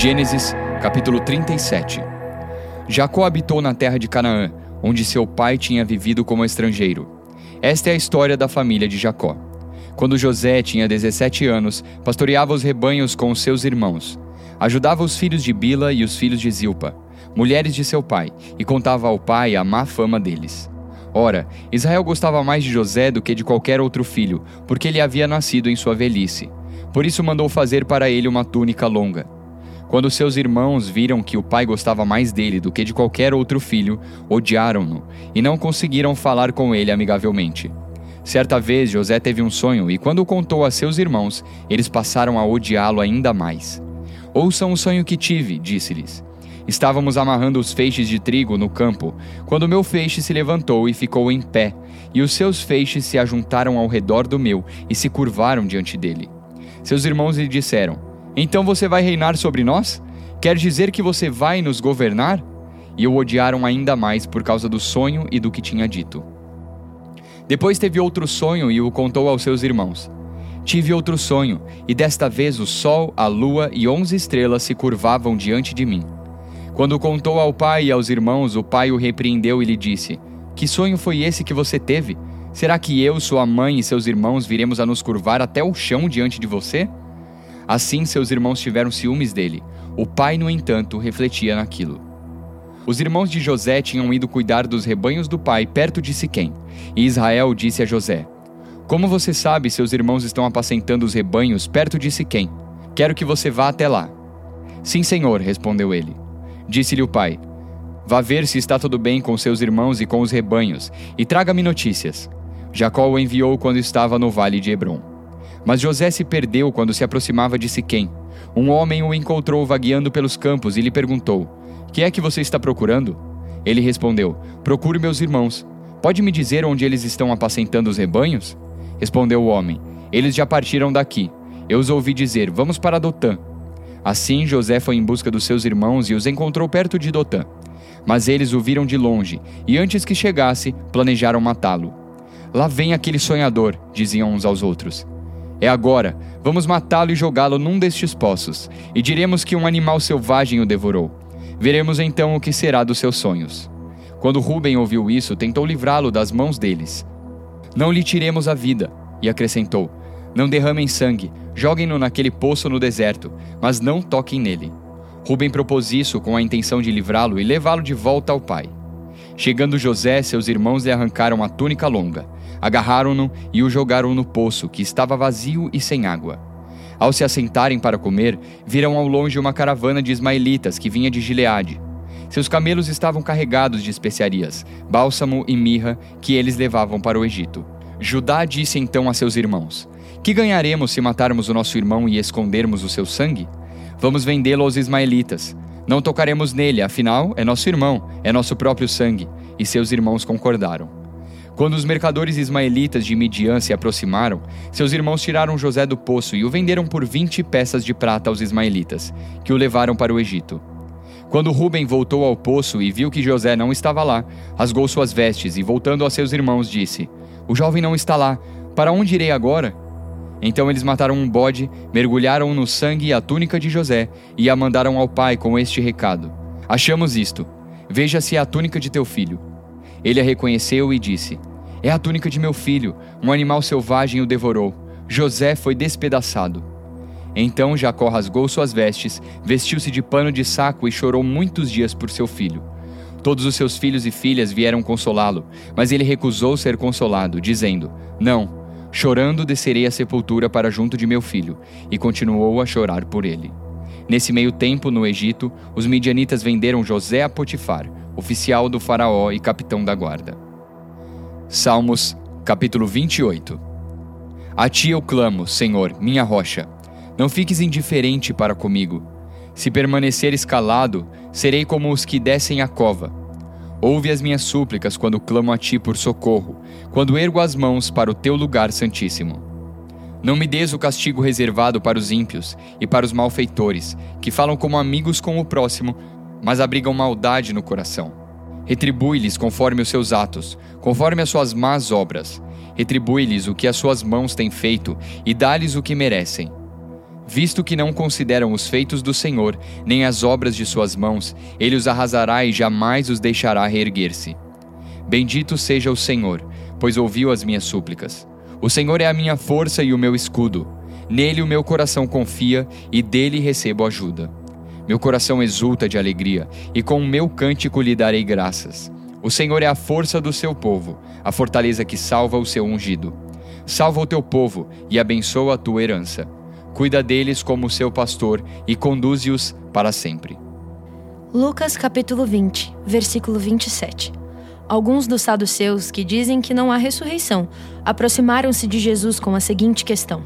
Gênesis, capítulo 37. Jacó habitou na terra de Canaã, onde seu pai tinha vivido como estrangeiro. Esta é a história da família de Jacó. Quando José tinha 17 anos, pastoreava os rebanhos com os seus irmãos. Ajudava os filhos de Bila e os filhos de Zilpa, mulheres de seu pai, e contava ao pai a má fama deles. Ora, Israel gostava mais de José do que de qualquer outro filho, porque ele havia nascido em sua velhice. Por isso mandou fazer para ele uma túnica longa. Quando seus irmãos viram que o pai gostava mais dele do que de qualquer outro filho, odiaram-no e não conseguiram falar com ele amigavelmente. Certa vez José teve um sonho e, quando o contou a seus irmãos, eles passaram a odiá-lo ainda mais. Ouçam o sonho que tive, disse-lhes. Estávamos amarrando os feixes de trigo no campo, quando meu feixe se levantou e ficou em pé, e os seus feixes se ajuntaram ao redor do meu e se curvaram diante dele. Seus irmãos lhe disseram: Então você vai reinar sobre nós? Quer dizer que você vai nos governar? E o odiaram ainda mais por causa do sonho e do que tinha dito. Depois teve outro sonho e o contou aos seus irmãos. Tive outro sonho, e desta vez o sol, a lua e onze estrelas se curvavam diante de mim. Quando contou ao pai e aos irmãos, o pai o repreendeu e lhe disse: Que sonho foi esse que você teve? Será que eu, sua mãe e seus irmãos viremos a nos curvar até o chão diante de você? Assim seus irmãos tiveram ciúmes dele. O pai, no entanto, refletia naquilo. Os irmãos de José tinham ido cuidar dos rebanhos do pai perto de Siquém, e Israel disse a José: Como você sabe, seus irmãos estão apacentando os rebanhos perto de Siquém. Quero que você vá até lá. Sim, senhor, respondeu ele. Disse-lhe o pai: Vá ver se está tudo bem com seus irmãos e com os rebanhos, e traga-me notícias. Jacó o enviou quando estava no vale de Hebron. Mas José se perdeu quando se aproximava de Siquém. Um homem o encontrou vagueando pelos campos e lhe perguntou: Que é que você está procurando? Ele respondeu: Procuro meus irmãos. Pode me dizer onde eles estão apacentando os rebanhos? Respondeu o homem: Eles já partiram daqui. Eu os ouvi dizer: Vamos para Dotã. Assim José foi em busca dos seus irmãos e os encontrou perto de Dotã. Mas eles o viram de longe, e antes que chegasse, planejaram matá-lo. Lá vem aquele sonhador, diziam uns aos outros. É agora, vamos matá-lo e jogá-lo num destes poços, e diremos que um animal selvagem o devorou. Veremos então o que será dos seus sonhos. Quando Ruben ouviu isso, tentou livrá-lo das mãos deles. Não lhe tiremos a vida, e acrescentou: Não derramem sangue, joguem-no naquele poço no deserto, mas não toquem nele. Ruben propôs isso com a intenção de livrá-lo e levá-lo de volta ao pai. Chegando José, seus irmãos lhe arrancaram a túnica longa Agarraram-no e o jogaram no poço, que estava vazio e sem água. Ao se assentarem para comer, viram ao longe uma caravana de ismaelitas que vinha de Gileade. Seus camelos estavam carregados de especiarias, bálsamo e mirra, que eles levavam para o Egito. Judá disse então a seus irmãos: Que ganharemos se matarmos o nosso irmão e escondermos o seu sangue? Vamos vendê-lo aos ismaelitas. Não tocaremos nele, afinal, é nosso irmão, é nosso próprio sangue. E seus irmãos concordaram. Quando os mercadores ismaelitas de Midian se aproximaram, seus irmãos tiraram José do poço e o venderam por 20 peças de prata aos ismaelitas, que o levaram para o Egito. Quando Ruben voltou ao poço e viu que José não estava lá, rasgou suas vestes e, voltando a seus irmãos, disse: O jovem não está lá. Para onde irei agora? Então eles mataram um bode, mergulharam no sangue a túnica de José e a mandaram ao pai com este recado: Achamos isto. Veja se é a túnica de teu filho. Ele a reconheceu e disse: é a túnica de meu filho, um animal selvagem o devorou. José foi despedaçado. Então Jacó rasgou suas vestes, vestiu-se de pano de saco e chorou muitos dias por seu filho. Todos os seus filhos e filhas vieram consolá-lo, mas ele recusou ser consolado, dizendo: Não, chorando descerei à sepultura para junto de meu filho, e continuou a chorar por ele. Nesse meio tempo, no Egito, os midianitas venderam José a Potifar, oficial do Faraó e capitão da guarda. Salmos, capítulo 28 A ti eu clamo, Senhor, minha rocha. Não fiques indiferente para comigo. Se permaneceres calado, serei como os que descem a cova. Ouve as minhas súplicas quando clamo a ti por socorro, quando ergo as mãos para o teu lugar santíssimo. Não me des o castigo reservado para os ímpios e para os malfeitores, que falam como amigos com o próximo, mas abrigam maldade no coração. Retribui-lhes conforme os seus atos, conforme as suas más obras. Retribui-lhes o que as suas mãos têm feito e dá-lhes o que merecem. Visto que não consideram os feitos do Senhor, nem as obras de suas mãos, ele os arrasará e jamais os deixará reerguer-se. Bendito seja o Senhor, pois ouviu as minhas súplicas. O Senhor é a minha força e o meu escudo. Nele o meu coração confia e dele recebo ajuda. Meu coração exulta de alegria, e com o meu cântico lhe darei graças. O Senhor é a força do seu povo, a fortaleza que salva o seu ungido. Salva o teu povo e abençoa a tua herança. Cuida deles como seu pastor e conduze-os para sempre. Lucas capítulo 20, versículo 27. Alguns dos saduceus que dizem que não há ressurreição aproximaram-se de Jesus com a seguinte questão: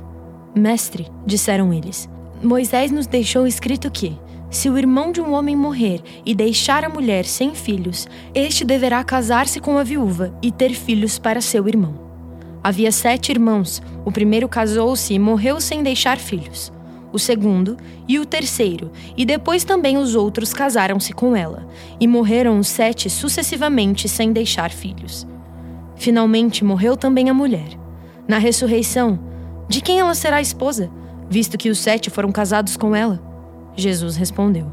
Mestre, disseram eles, Moisés nos deixou escrito que se o irmão de um homem morrer e deixar a mulher sem filhos, este deverá casar-se com a viúva e ter filhos para seu irmão. Havia sete irmãos. O primeiro casou-se e morreu sem deixar filhos. O segundo e o terceiro, e depois também os outros casaram-se com ela, e morreram os sete sucessivamente sem deixar filhos. Finalmente morreu também a mulher. Na ressurreição, de quem ela será esposa, visto que os sete foram casados com ela? Jesus respondeu: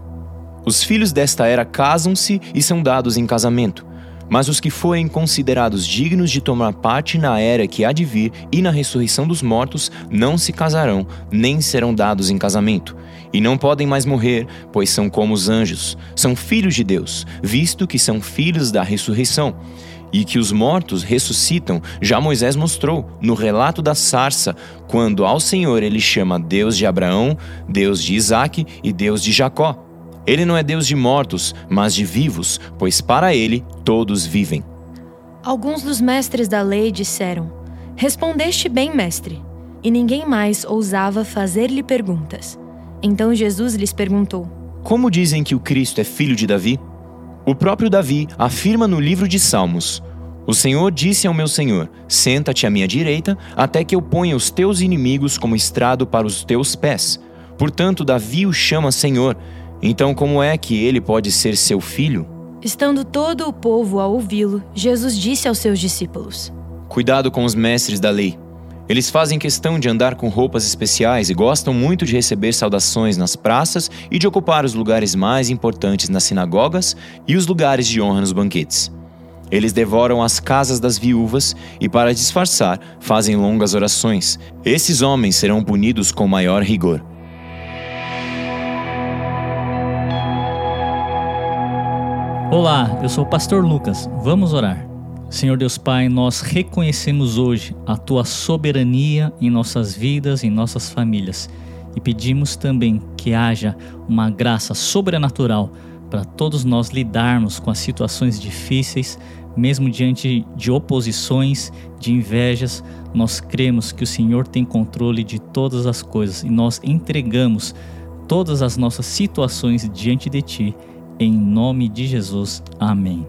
Os filhos desta era casam-se e são dados em casamento. Mas os que forem considerados dignos de tomar parte na era que há de vir e na ressurreição dos mortos não se casarão, nem serão dados em casamento. E não podem mais morrer, pois são como os anjos. São filhos de Deus, visto que são filhos da ressurreição e que os mortos ressuscitam, já Moisés mostrou no relato da sarça, quando ao Senhor ele chama Deus de Abraão, Deus de Isaque e Deus de Jacó. Ele não é Deus de mortos, mas de vivos, pois para ele todos vivem. Alguns dos mestres da lei disseram: Respondeste bem, mestre. E ninguém mais ousava fazer-lhe perguntas. Então Jesus lhes perguntou: Como dizem que o Cristo é filho de Davi? O próprio Davi afirma no livro de Salmos: O Senhor disse ao meu Senhor: Senta-te à minha direita, até que eu ponha os teus inimigos como estrado para os teus pés. Portanto, Davi o chama Senhor. Então, como é que ele pode ser seu filho? Estando todo o povo a ouvi-lo, Jesus disse aos seus discípulos: Cuidado com os mestres da lei. Eles fazem questão de andar com roupas especiais e gostam muito de receber saudações nas praças e de ocupar os lugares mais importantes nas sinagogas e os lugares de honra nos banquetes. Eles devoram as casas das viúvas e, para disfarçar, fazem longas orações. Esses homens serão punidos com maior rigor. Olá, eu sou o pastor Lucas. Vamos orar. Senhor Deus Pai, nós reconhecemos hoje a tua soberania em nossas vidas, em nossas famílias e pedimos também que haja uma graça sobrenatural para todos nós lidarmos com as situações difíceis, mesmo diante de oposições, de invejas. Nós cremos que o Senhor tem controle de todas as coisas e nós entregamos todas as nossas situações diante de Ti. Em nome de Jesus. Amém.